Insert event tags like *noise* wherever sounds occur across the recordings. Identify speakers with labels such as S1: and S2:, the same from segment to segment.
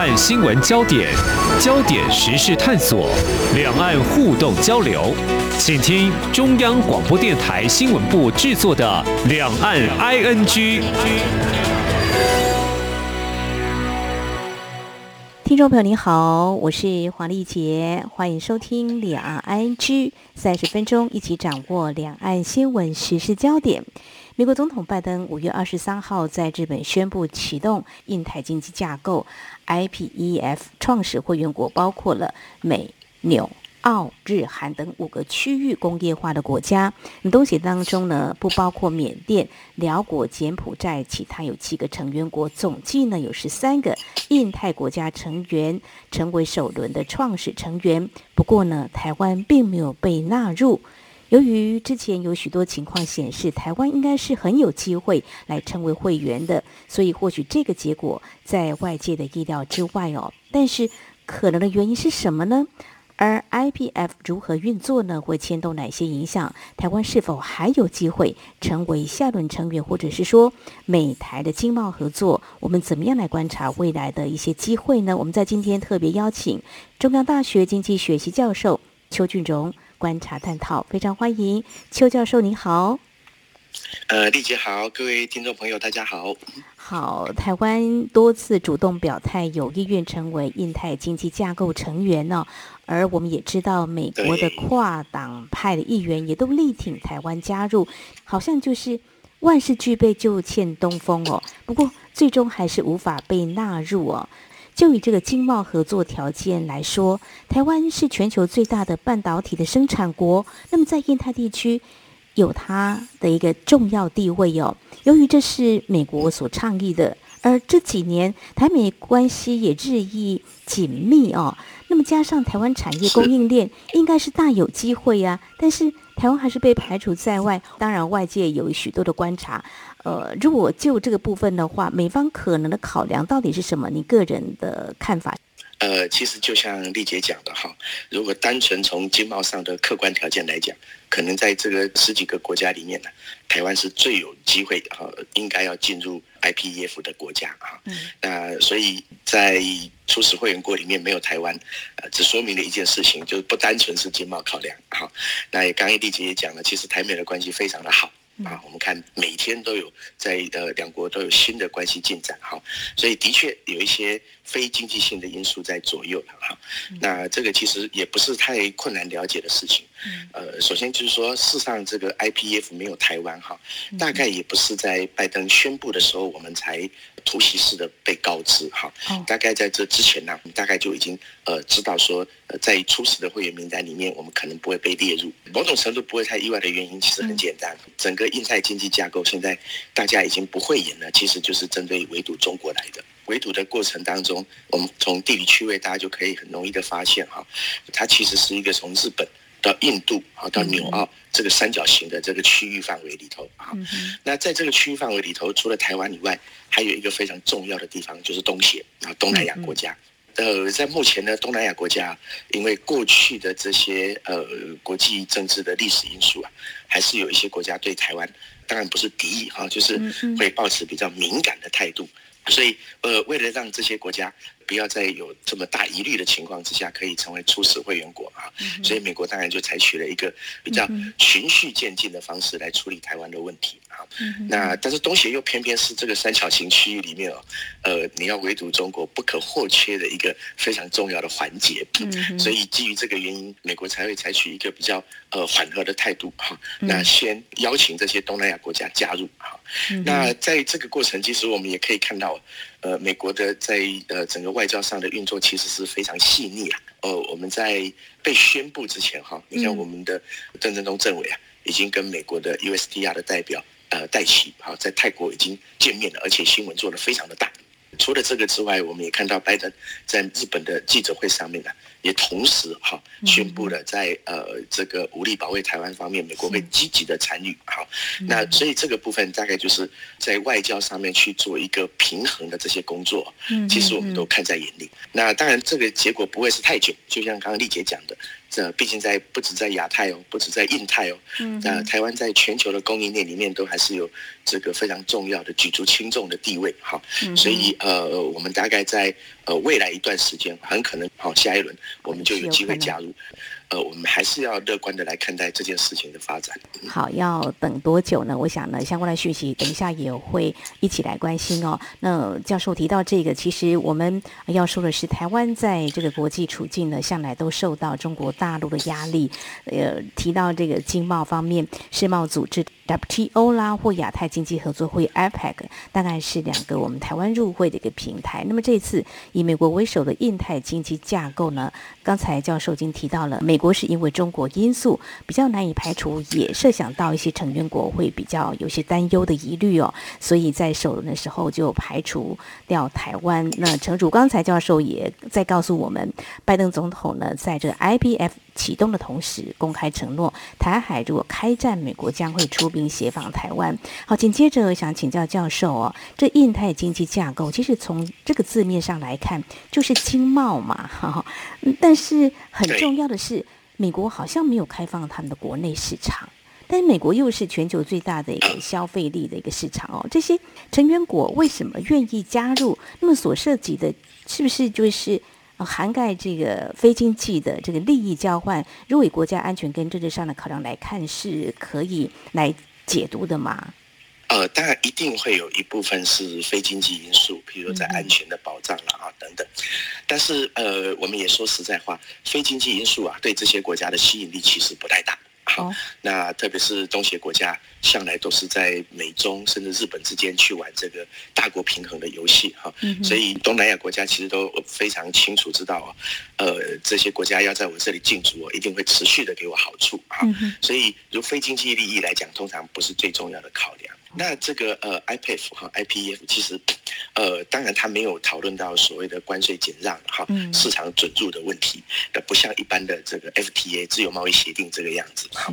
S1: 岸新闻焦点，焦点时事探索，两岸互动交流，请听中央广播电台新闻部制作的《两岸 ING》。
S2: 听众朋友您好，我是黄丽杰，欢迎收听两岸 ING 三十分钟，一起掌握两岸新闻时事焦点。美国总统拜登五月二十三号在日本宣布启动印太经济架构 （IPEF） 创始会员国，包括了美、纽。澳、日、韩等五个区域工业化的国家，东协当中呢不包括缅甸、辽国、柬埔寨，其他有七个成员国，总计呢有十三个印太国家成员成为首轮的创始成员。不过呢，台湾并没有被纳入。由于之前有许多情况显示，台湾应该是很有机会来成为会员的，所以或许这个结果在外界的意料之外哦。但是可能的原因是什么呢？而 IPF 如何运作呢？会牵动哪些影响？台湾是否还有机会成为下轮成员，或者是说美台的经贸合作？我们怎么样来观察未来的一些机会呢？我们在今天特别邀请中央大学经济学系教授邱俊荣观察探讨，非常欢迎邱教授，您好。
S3: 呃，丽姐好，各位听众朋友，大家好。
S2: 好，台湾多次主动表态，有意愿成为印太经济架构成员呢。而我们也知道，美国的跨党派的议员也都力挺台湾加入，好像就是万事俱备就欠东风哦。不过最终还是无法被纳入哦。就以这个经贸合作条件来说，台湾是全球最大的半导体的生产国，那么在印太地区有它的一个重要地位哦。由于这是美国所倡议的，而这几年台美关系也日益紧密哦。那么加上台湾产业供应链应该是大有机会呀，但是台湾还是被排除在外。当然，外界有许多的观察。呃，如果就这个部分的话，美方可能的考量到底是什么？你个人的看法？
S3: 呃，其实就像丽姐讲的哈，如果单纯从经贸上的客观条件来讲，可能在这个十几个国家里面呢，台湾是最有机会哈，应该要进入 IPEF 的国家哈。嗯。那所以在初始会员国里面没有台湾，呃，只说明了一件事情，就是不单纯是经贸考量哈。那也刚刚丽姐也讲了，其实台美的关系非常的好。啊，我们看每天都有在呃两国都有新的关系进展哈，所以的确有一些非经济性的因素在左右了哈。那这个其实也不是太困难了解的事情。呃，首先就是说，事实上这个 IPF 没有台湾哈，大概也不是在拜登宣布的时候我们才突袭式的被告知哈。大概在这之前呢，我们大概就已经呃知道说，呃在初始的会员名单里面，我们可能不会被列入。某种程度不会太意外的原因，其实很简单，整个印太经济架构现在大家已经不会演了，其实就是针对围堵中国来的。围堵的过程当中，我们从地理区位大家就可以很容易的发现哈，它其实是一个从日本。到印度啊，到纽澳这个三角形的这个区域范围里头啊，那在这个区域范围里头，除了台湾以外，还有一个非常重要的地方，就是东协啊，东南亚国家。呃，在目前呢，东南亚国家因为过去的这些呃国际政治的历史因素啊，还是有一些国家对台湾，当然不是敌意哈，就是会保持比较敏感的态度。所以，呃，为了让这些国家不要再有这么大疑虑的情况之下，可以成为初始会员国啊，所以美国当然就采取了一个比较循序渐进的方式来处理台湾的问题啊。那但是东协又偏偏是这个三角形区域里面哦，呃，你要围堵中国不可或缺的一个非常重要的环节。所以基于这个原因，美国才会采取一个比较呃缓和的态度哈。那先邀请这些东南亚国家加入哈。那在这个过程，其实我们也可以看到。呃，美国的在呃整个外交上的运作其实是非常细腻啊。呃，我们在被宣布之前哈，你看我们的邓振中政委啊，已经跟美国的 USDR 的代表呃戴奇哈在泰国已经见面了，而且新闻做的非常的大。除了这个之外，我们也看到拜登在日本的记者会上面呢。也同时哈宣布了，在呃这个武力保卫台湾方面，美国会积极的参与。好，那所以这个部分大概就是在外交上面去做一个平衡的这些工作。嗯，其实我们都看在眼里。那当然，这个结果不会是太久。就像刚刚丽姐讲的，这毕竟在不止在亚太哦，不止在印太哦，那台湾在全球的供应链里面都还是有这个非常重要的举足轻重的地位。好，所以呃，我们大概在。呃，未来一段时间很可能好下一轮我们就有机会加入。呃，我们还是要乐观的来看待这件事情的发展。
S2: 好，要等多久呢？我想呢，相关的讯息等一下也会一起来关心哦。那教授提到这个，其实我们要说的是，台湾在这个国际处境呢，向来都受到中国大陆的压力。呃，提到这个经贸方面，世贸组织 WTO 啦，或亚太经济合作会 APEC，大概是两个我们台湾入会的一个平台。那么这次以美国为首的印太经济架构呢，刚才教授已经提到了美。国是因为中国因素比较难以排除，也设想到一些成员国会比较有些担忧的疑虑哦，所以在首轮的时候就排除掉台湾。那城主刚才教授也在告诉我们，拜登总统呢在这 IBF 启动的同时，公开承诺台海如果开战，美国将会出兵协防台湾。好，紧接着想请教教授哦，这印太经济架构其实从这个字面上来看就是经贸嘛，哈，但是很重要的是。美国好像没有开放他们的国内市场，但美国又是全球最大的一个消费力的一个市场哦。这些成员国为什么愿意加入？那么所涉及的，是不是就是涵盖这个非经济的这个利益交换？如果以国家安全跟政治上的考量来看，是可以来解读的吗？
S3: 呃，当然一定会有一部分是非经济因素，譬如在安全的保障了啊等等。但是呃，我们也说实在话，非经济因素啊，对这些国家的吸引力其实不太大。好，那特别是东协国家，向来都是在美中甚至日本之间去玩这个大国平衡的游戏哈。所以东南亚国家其实都非常清楚知道，呃，这些国家要在我这里进驻，一定会持续的给我好处啊。所以，如非经济利益来讲，通常不是最重要的考量。那这个呃，IPF 哈，IPF 其实，呃，当然它没有讨论到所谓的关税减让哈，市场准入的问题，那不像一般的这个 FTA 自由贸易协定这个样子哈。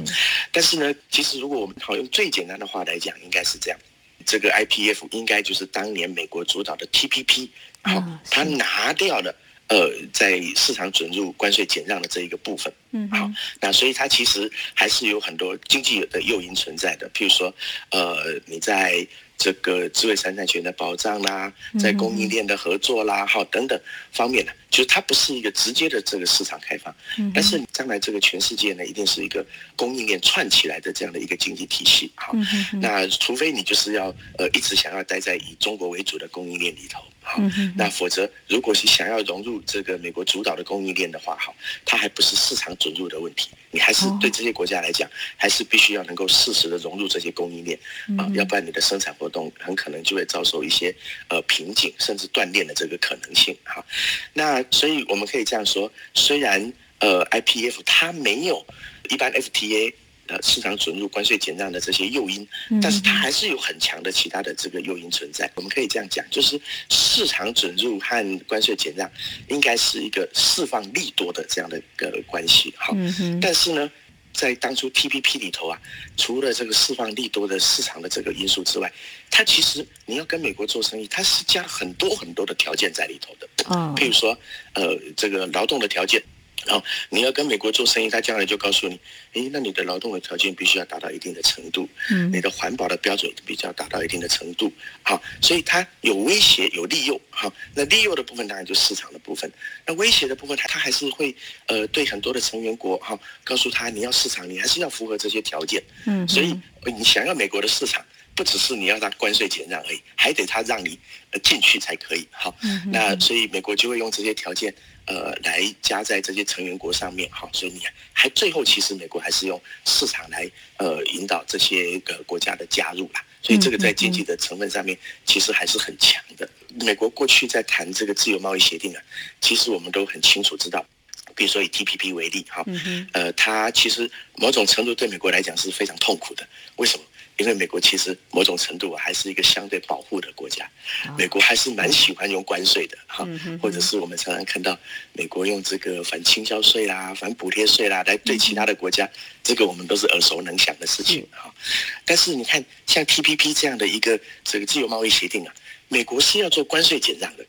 S3: 但是呢，其实如果我们好用最简单的话来讲，应该是这样，这个 IPF 应该就是当年美国主导的 TPP，好，它拿掉了。呃，在市场准入关税减让的这一个部分，嗯，好，那所以它其实还是有很多经济的诱因存在的，譬如说，呃，你在。这个智慧财产权的保障啦，在供应链的合作啦，好等等方面呢，就是它不是一个直接的这个市场开放，但是将来这个全世界呢，一定是一个供应链串起来的这样的一个经济体系，好，那除非你就是要呃一直想要待在以中国为主的供应链里头，好，那否则如果是想要融入这个美国主导的供应链的话，好，它还不是市场准入的问题，你还是对这些国家来讲，还是必须要能够适时的融入这些供应链啊，要不然你的生产活动很可能就会遭受一些呃瓶颈，甚至断链的这个可能性哈。那所以我们可以这样说，虽然呃 IPF 它没有一般 FTA 呃市场准入关税减让的这些诱因，但是它还是有很强的其他的这个诱因存在。我们可以这样讲，就是市场准入和关税减让应该是一个释放利多的这样的一个关系哈。但是呢。在当初 TPP 里头啊，除了这个释放利多的市场的这个因素之外，它其实你要跟美国做生意，它是加了很多很多的条件在里头的。嗯，譬如说，呃，这个劳动的条件。然后你要跟美国做生意，他将来就告诉你，诶，那你的劳动的条件必须要达到一定的程度，嗯，你的环保的标准必须要达到一定的程度，好，所以它有威胁有利诱，好，那利诱的部分当然就市场的部分，那威胁的部分，它它还是会呃对很多的成员国哈，告诉他你要市场，你还是要符合这些条件，嗯，所以你想要美国的市场，不只是你要让关税减让而已，还得他让你进去才可以，好，那所以美国就会用这些条件。呃，来加在这些成员国上面，好，所以你还最后其实美国还是用市场来呃引导这些个国家的加入啦，所以这个在经济的成分上面其实还是很强的。美国过去在谈这个自由贸易协定啊，其实我们都很清楚知道，比如说以 TPP 为例，哈，呃，它其实某种程度对美国来讲是非常痛苦的，为什么？因为美国其实某种程度还是一个相对保护的国家，美国还是蛮喜欢用关税的哈，或者是我们常常看到美国用这个反倾销税啦、反补贴税啦来对其他的国家，这个我们都是耳熟能详的事情哈。但是你看，像 TPP 这样的一个这个自由贸易协定啊，美国是要做关税减让的，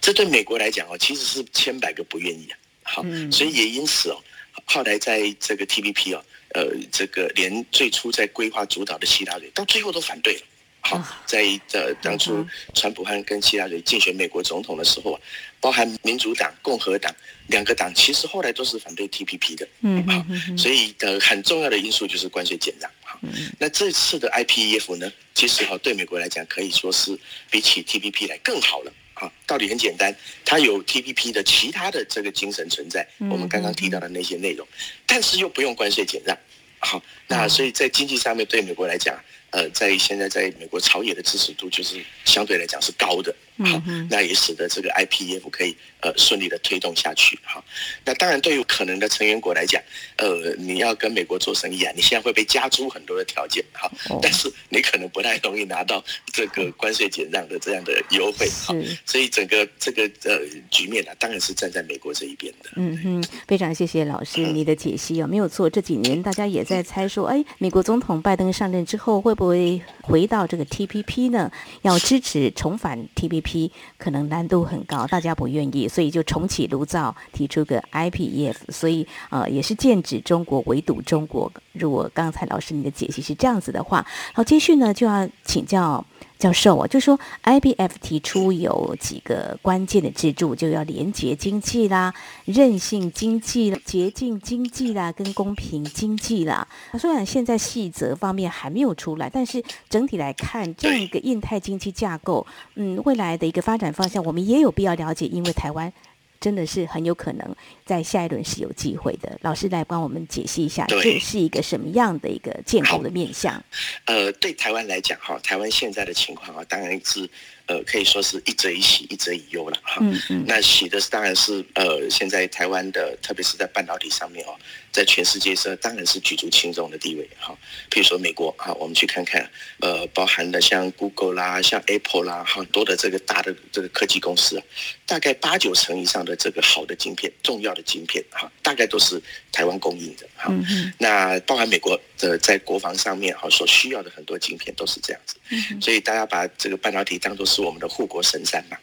S3: 这对美国来讲哦，其实是千百个不愿意啊。好，所以也因此哦，后来在这个 TPP 哦。呃，这个连最初在规划主导的希拉里，到最后都反对了。好，在呃当初川普汉跟希拉里竞选美国总统的时候啊，包含民主党、共和党两个党，其实后来都是反对 TPP 的。嗯好所以呃很重要的因素就是关税减让。好，那这次的 IPEF 呢，其实哈对美国来讲可以说是比起 TPP 来更好了。啊，道理很简单，它有 TPP 的其他的这个精神存在，我们刚刚提到的那些内容，但是又不用关税减让。好，那所以在经济上面对美国来讲。呃，在现在在美国朝野的支持度就是相对来讲是高的，好，那也使得这个 IPF 可以呃顺利的推动下去，好，那当然对于可能的成员国来讲，呃，你要跟美国做生意啊，你现在会被加诸很多的条件，好，但是你可能不太容易拿到这个关税减让的这样的优惠，好，所以整个这个呃局面呢，当然是站在美国这一边的。
S2: 嗯哼，非常谢谢老师你的解析啊，没有错，这几年大家也在猜说，哎，美国总统拜登上任之后会。不会回到这个 TPP 呢？要支持重返 TPP，可能难度很高，大家不愿意，所以就重启炉灶，提出个 IPEF，所以呃也是剑指中国，围堵中国。如果刚才老师你的解析是这样子的话，好，接续呢就要请教。教授啊，就说 IBF 提出有几个关键的支柱，就要廉洁经济啦、韧性经济、洁净经济啦、跟公平经济啦。虽然现在细则方面还没有出来，但是整体来看，这样一个印太经济架构，嗯，未来的一个发展方向，我们也有必要了解，因为台湾。真的是很有可能在下一轮是有机会的。老师来帮我们解析一下，这是一个什么样的一个建构的面向？
S3: 呃，对台湾来讲，哈，台湾现在的情况啊，当然是。呃，可以说是一则以喜，一则以忧了哈。嗯嗯。那喜的是，当然是呃，现在台湾的，特别是在半导体上面哦，在全世界是当然是举足轻重的地位哈。譬如说美国哈，我们去看看，呃，包含的像 Google 啦，像 Apple 啦，很多的这个大的这个科技公司，大概八九成以上的这个好的晶片，重要的晶片哈，大概都是台湾供应的哈。那包含美国的在国防上面哈，所需要的很多晶片都是这样子。嗯。所以大家把这个半导体当做是。我们的护国神山嘛？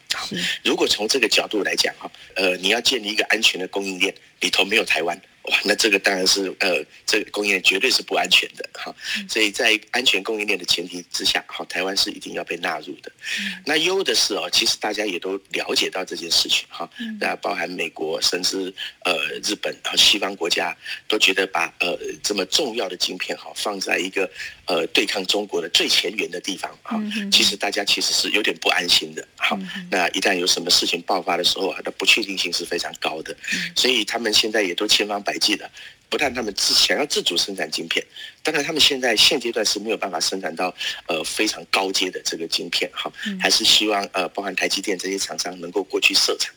S3: 如果从这个角度来讲哈，呃，你要建立一个安全的供应链，里头没有台湾。哇，那这个当然是呃，这个供应链绝对是不安全的哈。所以在安全供应链的前提之下，好，台湾是一定要被纳入的。那优的是哦，其实大家也都了解到这件事情哈。那包含美国，甚至呃日本，和西方国家都觉得把呃这么重要的晶片哈放在一个呃对抗中国的最前沿的地方啊。其实大家其实是有点不安心的哈。那一旦有什么事情爆发的时候，它的不确定性是非常高的。所以他们现在也都千方百计的，不但他们自想要自主生产晶片，当然他们现在现阶段是没有办法生产到呃非常高阶的这个晶片哈，还是希望呃包含台积电这些厂商能够过去设厂。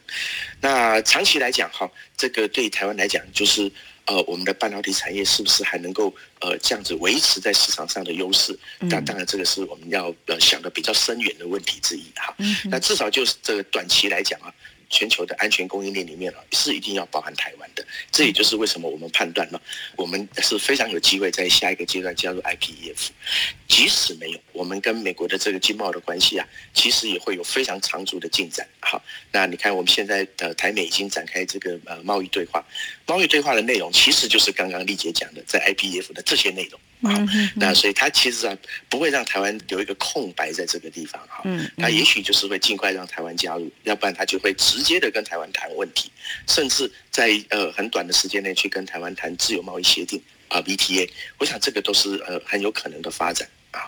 S3: 那长期来讲哈，这个对台湾来讲就是呃我们的半导体产业是不是还能够呃这样子维持在市场上的优势？那当然这个是我们要呃想的比较深远的问题之一哈。那至少就是这个短期来讲啊。全球的安全供应链里面啊，是一定要包含台湾的。这也就是为什么我们判断呢，我们是非常有机会在下一个阶段加入 IPEF。即使没有，我们跟美国的这个经贸的关系啊，其实也会有非常长足的进展。好，那你看我们现在的台美已经展开这个呃贸易对话，贸易对话的内容其实就是刚刚丽姐讲的，在 IPEF 的这些内容。好，那所以他其实啊不会让台湾留一个空白在这个地方哈，它也许就是会尽快让台湾加入，要不然他就会直接的跟台湾谈问题，甚至在呃很短的时间内去跟台湾谈自由贸易协定啊 BTA，我想这个都是呃很有可能的发展啊。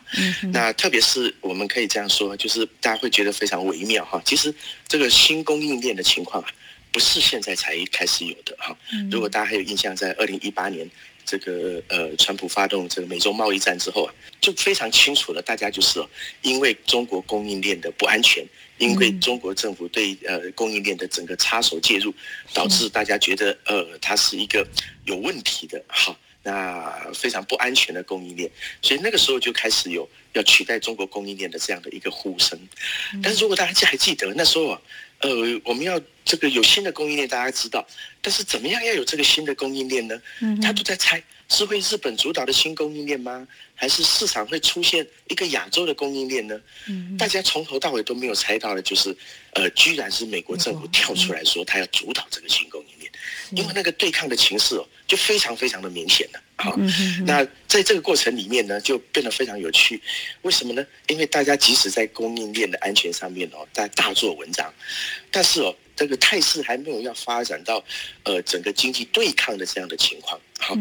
S3: 那特别是我们可以这样说，就是大家会觉得非常微妙哈，其实这个新供应链的情况啊，不是现在才开始有的哈。如果大家还有印象，在二零一八年。这个呃，川普发动这个美洲贸易战之后啊，就非常清楚了，大家就是因为中国供应链的不安全，因为中国政府对呃供应链的整个插手介入，导致大家觉得呃，它是一个有问题的，哈，那非常不安全的供应链，所以那个时候就开始有要取代中国供应链的这样的一个呼声。但是如果大家还记得那时候啊。呃，我们要这个有新的供应链，大家知道，但是怎么样要有这个新的供应链呢？嗯，他都在猜是会日本主导的新供应链吗？还是市场会出现一个亚洲的供应链呢？嗯，大家从头到尾都没有猜到的，就是，呃，居然是美国政府跳出来说他要主导这个新供应链，因为那个对抗的情势哦，就非常非常的明显了。好，那在这个过程里面呢，就变得非常有趣。为什么呢？因为大家即使在供应链的安全上面哦，在大做文章，但是哦。这个态势还没有要发展到，呃，整个经济对抗的这样的情况。好，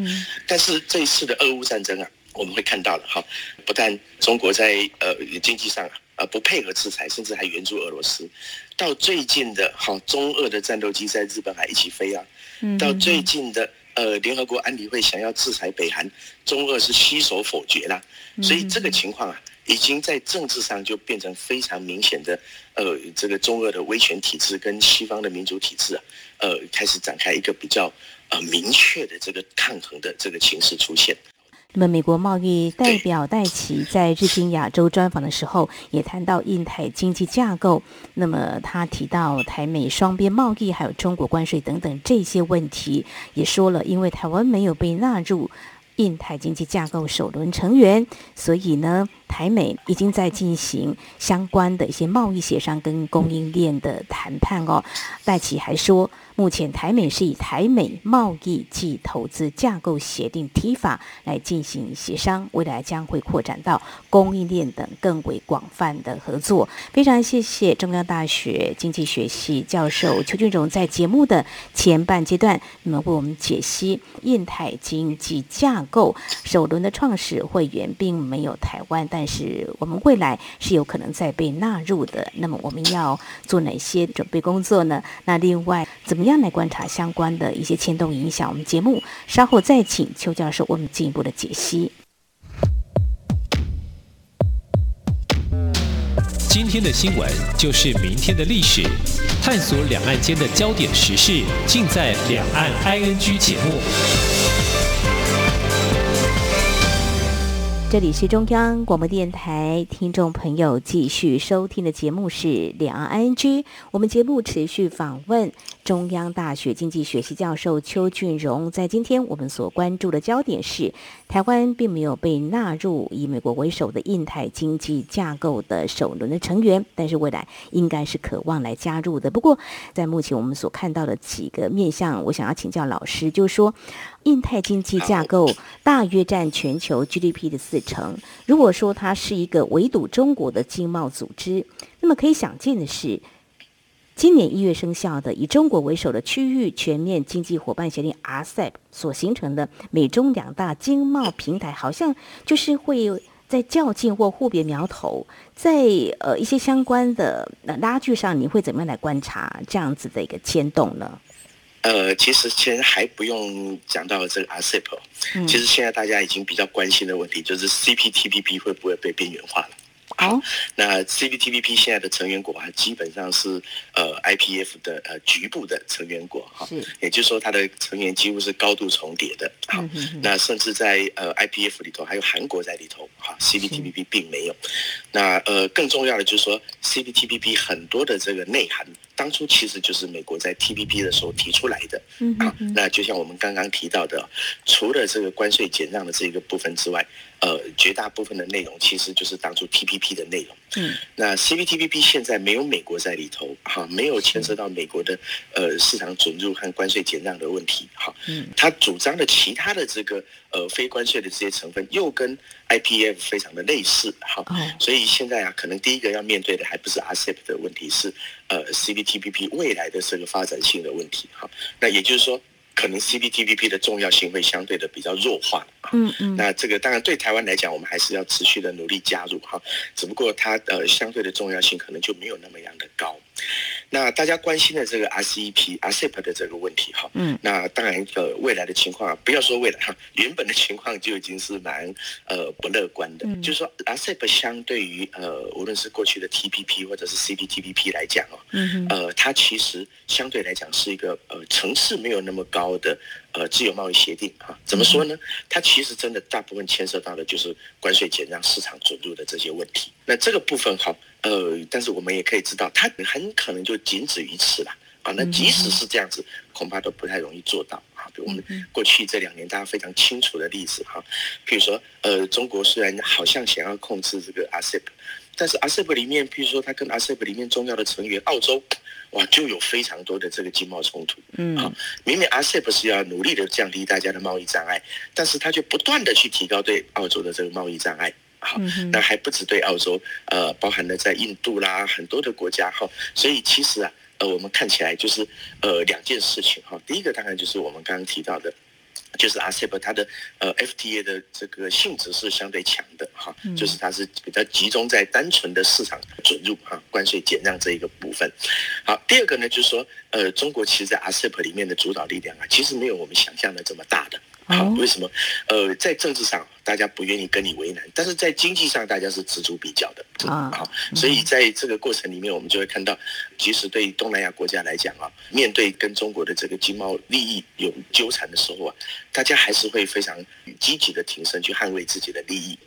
S3: 但是这一次的俄乌战争啊，我们会看到了哈，不但中国在呃经济上啊不配合制裁，甚至还援助俄罗斯。到最近的，好中俄的战斗机在日本海一起飞啊。到最近的，呃，联合国安理会想要制裁北韩，中俄是悉手否决啦。所以这个情况啊。已经在政治上就变成非常明显的，呃，这个中俄的威权体制跟西方的民主体制啊，呃，开始展开一个比较呃明确的这个抗衡的这个形势出现。
S2: 那么，美国贸易代表戴奇在日经亚洲专访的时候，也谈到印太经济架构。那么，他提到台美双边贸易，还有中国关税等等这些问题，也说了，因为台湾没有被纳入。印太经济架构首轮成员，所以呢，台美已经在进行相关的一些贸易协商跟供应链的谈判哦。戴奇还说。目前台美是以台美贸易及投资架构协定提法来进行协商，未来将会扩展到供应链等更为广泛的合作。非常谢谢中央大学经济学系教授邱俊荣在节目的前半阶段，那么为我们解析印太经济架构首轮的创始会员并没有台湾，但是我们未来是有可能再被纳入的。那么我们要做哪些准备工作呢？那另外怎么样？样来观察相关的一些牵动影响，我们节目稍后再请邱教授为我们进一步的解析。
S1: 今天的新闻就是明天的历史，探索两岸间的焦点时事，尽在《两岸 ING》节目。
S2: 这里是中央广播电台，听众朋友继续收听的节目是《两岸 I N G》。我们节目持续访问中央大学经济学系教授邱俊荣。在今天我们所关注的焦点是，台湾并没有被纳入以美国为首的印太经济架构的首轮的成员，但是未来应该是渴望来加入的。不过，在目前我们所看到的几个面向，我想要请教老师，就是说。印太经济架构大约占全球 GDP 的四成。如果说它是一个围堵中国的经贸组织，那么可以想见的是，今年一月生效的以中国为首的区域全面经济伙伴协定 RCEP 所形成的美中两大经贸平台，好像就是会在较劲或互别苗头。在呃一些相关的拉锯上，你会怎么样来观察这样子的一个牵动呢？
S3: 呃，其实其实还不用讲到这个 RCEP，其实现在大家已经比较关心的问题就是 CPTPP 会不会被边缘化了。好，那 CPTPP 现在的成员国啊，基本上是呃 IPF 的呃局部的成员国哈，也就是说它的成员几乎是高度重叠的。好，那甚至在呃 IPF 里头还有韩国在里头哈，CPTPP 并没有。那呃更重要的就是说 CPTPP 很多的这个内涵。当初其实就是美国在 TPP 的时候提出来的，啊，那就像我们刚刚提到的，除了这个关税减让的这个部分之外，呃，绝大部分的内容其实就是当初 TPP 的内容。嗯，那 CPTPP 现在没有美国在里头，哈，没有牵涉到美国的呃市场准入和关税减让的问题，哈，嗯，他主张的其他的这个呃非关税的这些成分又跟 IPF 非常的类似，哈，所以现在啊，可能第一个要面对的还不是 RCEP 的问题，是呃 CPTPP 未来的这个发展性的问题，哈，那也就是说。可能 CPTPP 的重要性会相对的比较弱化，嗯嗯，那这个当然对台湾来讲，我们还是要持续的努力加入哈，只不过它呃相对的重要性可能就没有那么样的高。那大家关心的这个 RCEP、RCEP 的这个问题哈，嗯，那当然呃未来的情况，不要说未来哈，原本的情况就已经是蛮呃不乐观的。就是说 RCEP 相对于呃无论是过去的 TPP 或者是 CPTPP 来讲哦，嗯呃它其实相对来讲是一个呃层次没有那么高的呃自由贸易协定哈。怎么说呢？它其实真的大部分牵涉到的就是关税减让、市场准入的这些问题。那这个部分哈。呃，但是我们也可以知道，它很可能就仅止于此了啊。那即使是这样子，恐怕都不太容易做到啊。比如我们过去这两年大家非常清楚的例子哈，譬如说呃，中国虽然好像想要控制这个 ASEP，但是 ASEP 里面，譬如说它跟 ASEP 里面重要的成员澳洲，哇，就有非常多的这个经贸冲突。嗯，啊，明明 ASEP 是要努力的降低大家的贸易障碍，但是他就不断的去提高对澳洲的这个贸易障碍。好，那还不止对澳洲，呃，包含了在印度啦很多的国家哈，所以其实啊，呃，我们看起来就是呃两件事情哈。第一个当然就是我们刚刚提到的，就是 RCEP 它的呃 FTA 的这个性质是相对强的哈，就是它是比较集中在单纯的市场准入哈关税减让这一个部分。好，第二个呢就是说，呃，中国其实，在 ASEP 里面的主导力量啊，其实没有我们想象的这么大的。好，为什么？呃，在政治上大家不愿意跟你为难，但是在经济上大家是锱铢比较的啊。好，所以在这个过程里面，我们就会看到，即使对东南亚国家来讲啊，面对跟中国的这个经贸利益有纠缠的时候啊，大家还是会非常积极的挺身去捍卫自己的利益。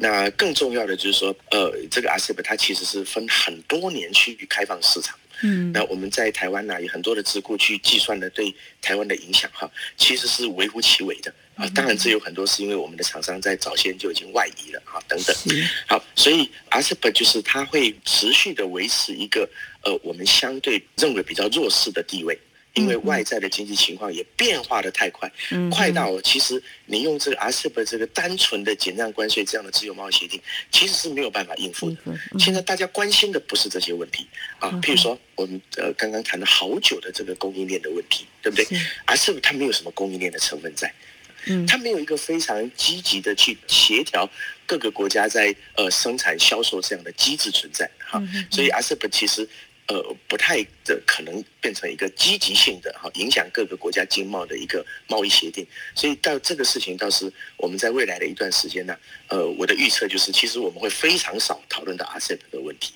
S3: 那更重要的就是说，呃，这个 ASEP 它其实是分很多年去开放市场。嗯，那我们在台湾呢，有很多的智库去计算的对台湾的影响哈，其实是微乎其微的啊。当然，这有很多是因为我们的厂商在早先就已经外移了啊，等等。好，所以 ASEP 就是它会持续的维持一个呃，我们相对认为比较弱势的地位。因为外在的经济情况也变化的太快，快到其实你用这个 ASEP 这个单纯的减让关税这样的自由贸易协定，其实是没有办法应付的。现在大家关心的不是这些问题啊，譬如说我们呃刚刚谈了好久的这个供应链的问题，对不对？ASEP 它没有什么供应链的成分在，它没有一个非常积极的去协调各个国家在呃生产销售这样的机制存在哈，所以 ASEP 其实。呃，不太的可能变成一个积极性的哈，影响各个国家经贸的一个贸易协定，所以到这个事情倒是我们在未来的一段时间呢，呃，我的预测就是，其实我们会非常少讨论到 ASEP 的问题。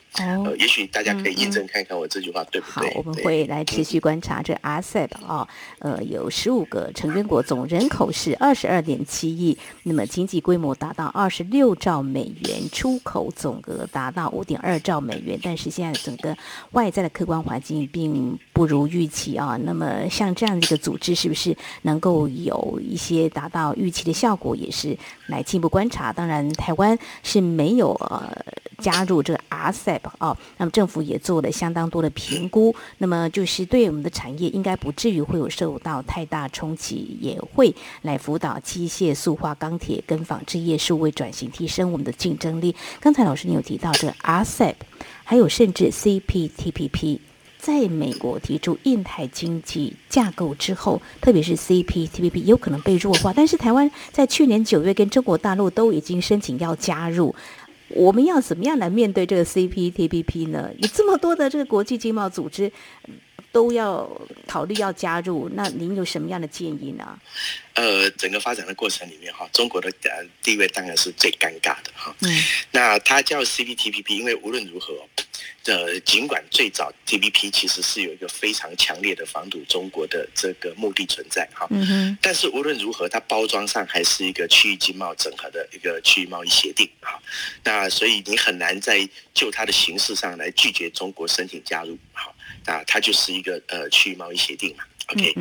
S3: 哦，也许大家可以验证看看我这句话对不对？
S2: 好，我们会来持续观察这 ASEP 啊，呃，有十五个成员国，总人口是二十二点七亿，那么经济规模达到二十六兆美元，出口总额达到五点二兆美元，但是现在整个外外在的客观环境并不如预期啊。那么像这样的一个组织，是不是能够有一些达到预期的效果，也是来进一步观察。当然，台湾是没有呃加入这个 ASEP。哦，那么政府也做了相当多的评估，那么就是对我们的产业应该不至于会有受到太大冲击，也会来辅导机械、塑化、钢铁跟纺织业数位转型，提升我们的竞争力。刚才老师你有提到这个 RCEP，还有甚至 CPTPP，在美国提出印太经济架构之后，特别是 CPTPP 有可能被弱化，但是台湾在去年九月跟中国大陆都已经申请要加入。我们要怎么样来面对这个 CPTPP 呢？有这么多的这个国际经贸组织都要考虑要加入，那您有什么样的建议呢？
S3: 呃，整个发展的过程里面哈，中国的呃地位当然是最尴尬的哈。嗯。那它叫 CPTPP，因为无论如何。呃，尽管最早 TPP 其实是有一个非常强烈的防堵中国的这个目的存在哈，但是无论如何，它包装上还是一个区域经贸整合的一个区域贸易协定哈。那所以你很难在就它的形式上来拒绝中国申请加入好，那它就是一个呃区域贸易协定嘛。OK，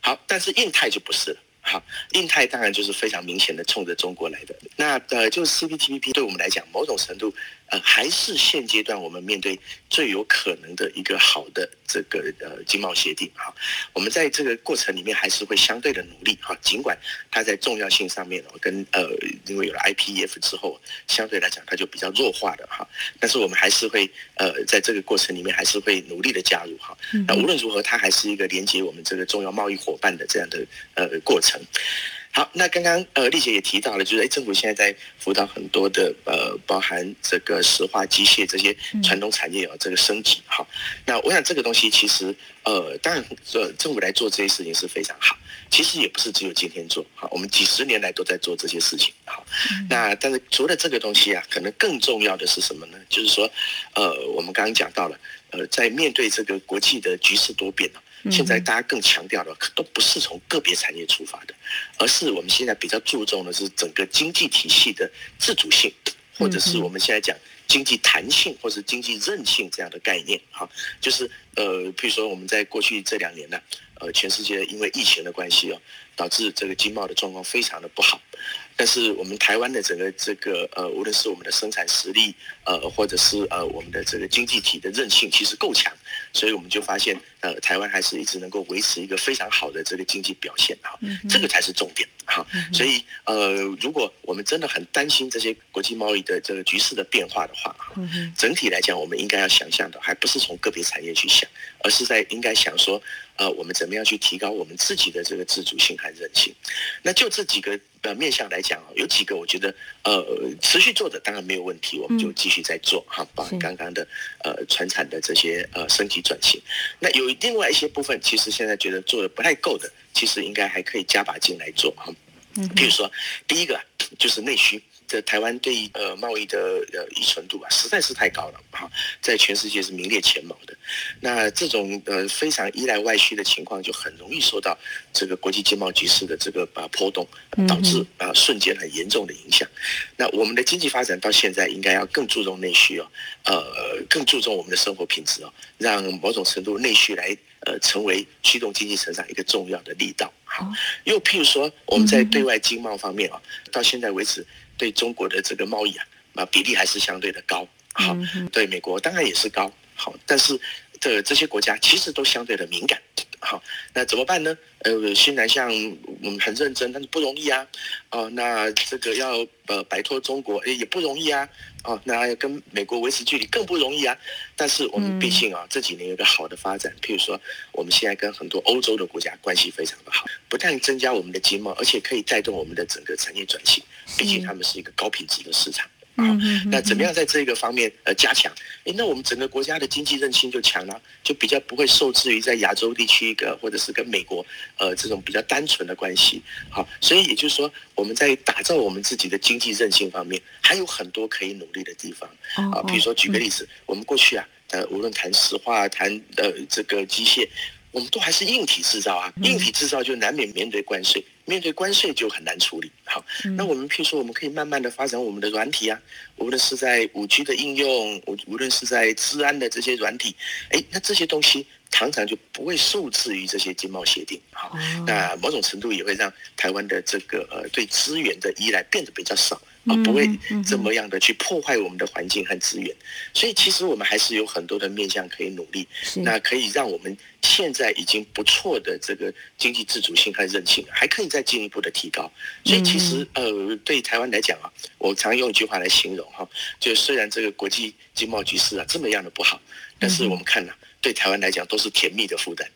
S3: 好，但是印太就不是了。好，印太当然就是非常明显的冲着中国来的。那呃，就是 CPTPP 对我们来讲，某种程度。呃，还是现阶段我们面对最有可能的一个好的这个呃经贸协定哈，我们在这个过程里面还是会相对的努力哈，尽管它在重要性上面哦，跟呃因为有了 IPEF 之后，相对来讲它就比较弱化的哈，但是我们还是会呃在这个过程里面还是会努力的加入哈，那无论如何，它还是一个连接我们这个重要贸易伙伴的这样的呃过程。好，那刚刚呃丽姐也提到了，就是哎政府现在在辅导很多的呃包含这个石化、机械这些传统产业啊这个升级。好，那我想这个东西其实呃当然呃政府来做这些事情是非常好，其实也不是只有今天做，好，我们几十年来都在做这些事情。好，那但是除了这个东西啊，可能更重要的是什么呢？就是说呃我们刚刚讲到了呃在面对这个国际的局势多变啊。现在大家更强调的，都不是从个别产业出发的，而是我们现在比较注重的是整个经济体系的自主性，或者是我们现在讲经济弹性或是经济韧性这样的概念，哈，就是呃，譬如说我们在过去这两年呢，呃，全世界因为疫情的关系哦，导致这个经贸的状况非常的不好。但是我们台湾的整个这个呃，无论是我们的生产实力，呃，或者是呃我们的这个经济体的韧性，其实够强，所以我们就发现，呃，台湾还是一直能够维持一个非常好的这个经济表现哈，这个才是重点哈。所以呃，如果我们真的很担心这些国际贸易的这个局势的变化的话，整体来讲，我们应该要想象的，还不是从个别产业去想，而是在应该想说。呃，我们怎么样去提高我们自己的这个自主性和韧性？那就这几个呃面向来讲啊，有几个我觉得呃持续做的当然没有问题，我们就继续在做哈，把刚刚的呃传产的这些呃升级转型。那有另外一些部分，其实现在觉得做的不太够的，其实应该还可以加把劲来做哈。嗯，比如说第一个就是内需。这台湾对呃贸易的呃依存度啊，实在是太高了哈，在全世界是名列前茅的。那这种呃非常依赖外需的情况，就很容易受到这个国际经贸局势的这个啊波动，导致啊瞬间很严重的影响。那我们的经济发展到现在应该要更注重内需哦，呃更注重我们的生活品质哦，让某种程度内需来呃成为驱动经济成长一个重要的力道。好，又譬如说我们在对外经贸方面啊，到现在为止。对中国的这个贸易啊，啊比例还是相对的高，好，对美国当然也是高，好，但是这这些国家其实都相对的敏感，好，那怎么办呢？呃，新南向嗯很认真，但是不容易啊，哦，那这个要呃摆脱中国，哎也不容易啊，哦，那要跟美国维持距离更不容易啊。但是我们毕竟啊这几年有个好的发展，譬如说我们现在跟很多欧洲的国家关系非常的好，不但增加我们的经贸，而且可以带动我们的整个产业转型，毕竟他们是一个高品质的市场。嗯那怎么样在这个方面呃加强？哎，那我们整个国家的经济韧性就强了，就比较不会受制于在亚洲地区一个或者是跟美国呃这种比较单纯的关系。好，所以也就是说我们在打造我们自己的经济韧性方面还有很多可以努力的地方。啊，比如说举个例子，我们过去啊，呃，无论谈石化、谈呃这个机械。我们都还是硬体制造啊，硬体制造就难免面对关税，面对关税就很难处理。好，那我们譬如说，我们可以慢慢的发展我们的软体啊，无论是在五 G 的应用，无无论是在治安的这些软体，哎，那这些东西常常就不会受制于这些经贸协定。好，那某种程度也会让台湾的这个呃对资源的依赖变得比较少。啊，不会这么样的去破坏我们的环境和资源，所以其实我们还是有很多的面向可以努力，那可以让我们现在已经不错的这个经济自主性和韧性，还可以再进一步的提高。所以其实呃，对台湾来讲啊，我常用一句话来形容哈，就虽然这个国际经贸局势啊这么样的不好，但是我们看呢。对台湾来讲都是甜蜜的负担，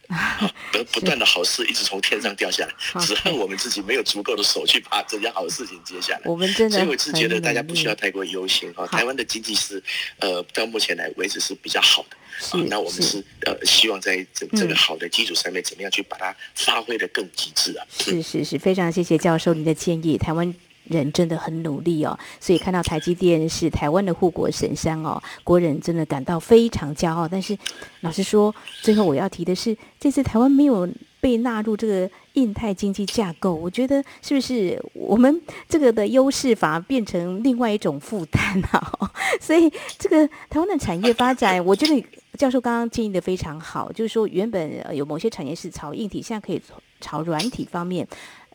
S3: 不不断的好事一直从天上掉下来，*laughs* 只恨我们自己没有足够的手去把这件好事情接下来。
S2: 我们真的，
S3: 所以我是觉得大家不需要太过忧心哈。台湾的经济是，呃，到目前来为止是比较好的。啊，那我们是呃，希望在这这个好的基础上面，怎么样去把它发挥的更极致啊？
S2: 是是是，非常谢谢教授您的建议，台湾。人真的很努力哦，所以看到台积电是台湾的护国神山哦，国人真的感到非常骄傲。但是，老实说，最后我要提的是，这次台湾没有被纳入这个印太经济架构，我觉得是不是我们这个的优势反而变成另外一种负担啊？*laughs* 所以，这个台湾的产业发展，我觉得教授刚刚建议的非常好，就是说原本有某些产业是朝硬体，现在可以朝软体方面。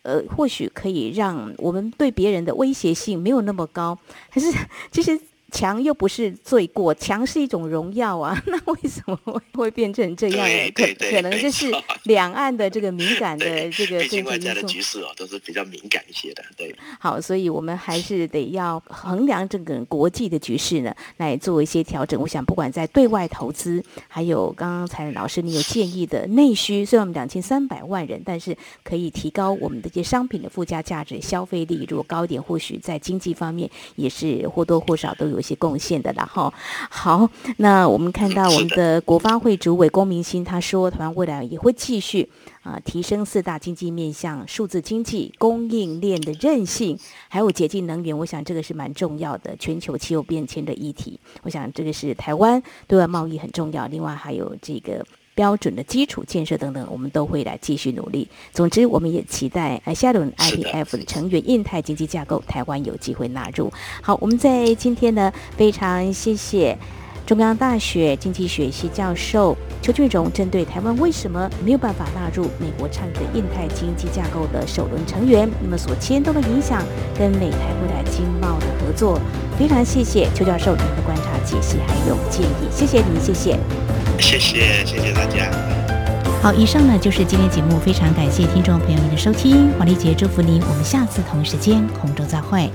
S2: 呃，或许可以让我们对别人的威胁性没有那么高，还是其实强又不是罪过，强是一种荣耀啊。*laughs* 那为什么会会变成这样？可可能就是 *laughs* 两岸的这个敏感的这个政治
S3: 因素。局势啊，都是比较敏感一些的。对。
S2: 好，所以我们还是得要衡量整个国际的局势呢，来做一些调整。我想，不管在对外投资，还有刚刚才老师你有建议的内需，虽然我们两千三百万人，但是可以提高我们的一些商品的附加价值、消费力，如果高一点，或许在经济方面也是或多或少都有一些贡献的。然后，好，那我们看到我们的国发会主委龚明鑫他说，台湾未来也会继续。啊，提升四大经济面向，数字经济、供应链的韧性，还有洁净能源，我想这个是蛮重要的。全球气候变迁的议题，我想这个是台湾对外贸易很重要。另外还有这个标准的基础建设等等，我们都会来继续努力。总之，我们也期待呃下轮 IPF 的成员印太经济架构，台湾有机会纳入。好，我们在今天呢，非常谢谢。中央大学经济学系教授邱俊荣针对台湾为什么没有办法纳入美国倡议的印太经济架构的首轮成员，那么所牵动的影响跟美台未来经贸的合作，非常谢谢邱教授您的观察、解析还有建议，谢谢您，谢谢，
S3: 谢谢，谢谢大家。
S2: 好，以上呢就是今天节目，非常感谢听众朋友们的收听，黄丽杰祝福您，我们下次同一时间空中再会。